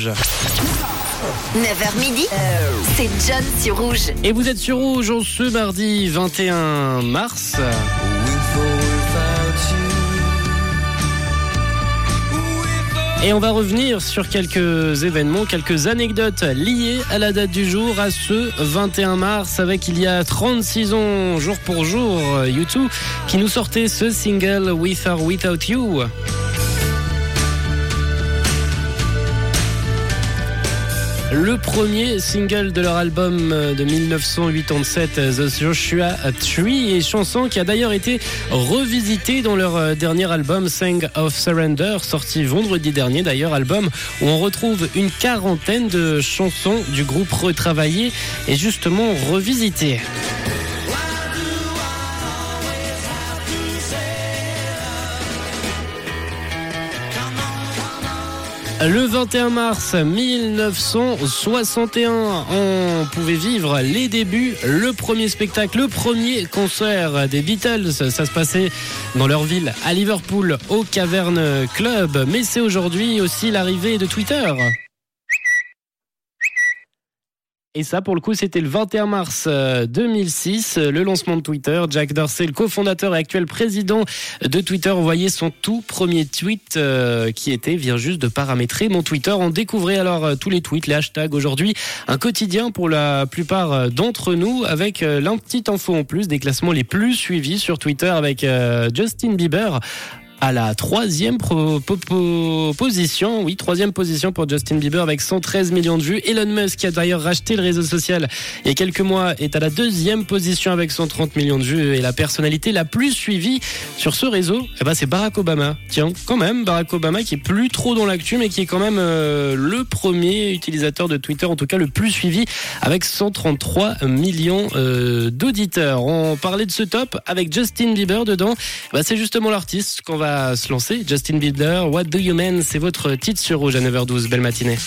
Rouge. 9h midi, c'est John sur Rouge. Et vous êtes sur Rouge en ce mardi 21 mars. Et on va revenir sur quelques événements, quelques anecdotes liées à la date du jour, à ce 21 mars, avec il y a 36 ans, jour pour jour, U2, qui nous sortait ce single With or Without You. Le premier single de leur album de 1987, The Joshua Tree, et chanson qui a d'ailleurs été revisitée dans leur dernier album, Sang of Surrender, sorti vendredi dernier d'ailleurs, album où on retrouve une quarantaine de chansons du groupe retravaillées et justement revisitées. Le 21 mars 1961, on pouvait vivre les débuts, le premier spectacle, le premier concert des Beatles. Ça se passait dans leur ville, à Liverpool, au Cavern Club. Mais c'est aujourd'hui aussi l'arrivée de Twitter. Et ça, pour le coup, c'était le 21 mars 2006, le lancement de Twitter. Jack Dorsey, le cofondateur et actuel président de Twitter, envoyait son tout premier tweet qui était vient juste de paramétrer mon Twitter. On découvrait alors tous les tweets, les hashtags aujourd'hui. Un quotidien pour la plupart d'entre nous avec l'un petit info en plus des classements les plus suivis sur Twitter avec Justin Bieber à la troisième position. Oui, troisième position pour Justin Bieber avec 113 millions de vues. Elon Musk, qui a d'ailleurs racheté le réseau social il y a quelques mois, est à la deuxième position avec 130 millions de vues. Et la personnalité la plus suivie sur ce réseau, eh ben, c'est Barack Obama. Tiens, quand même, Barack Obama qui est plus trop dans l'actu, mais qui est quand même euh, le premier utilisateur de Twitter, en tout cas le plus suivi, avec 133 millions euh, d'auditeurs. On parlait de ce top avec Justin Bieber dedans. Eh ben, c'est justement l'artiste qu'on se lancer. Justin Bieber, What Do You Mean C'est votre titre sur Rouge à 9h12. Belle matinée.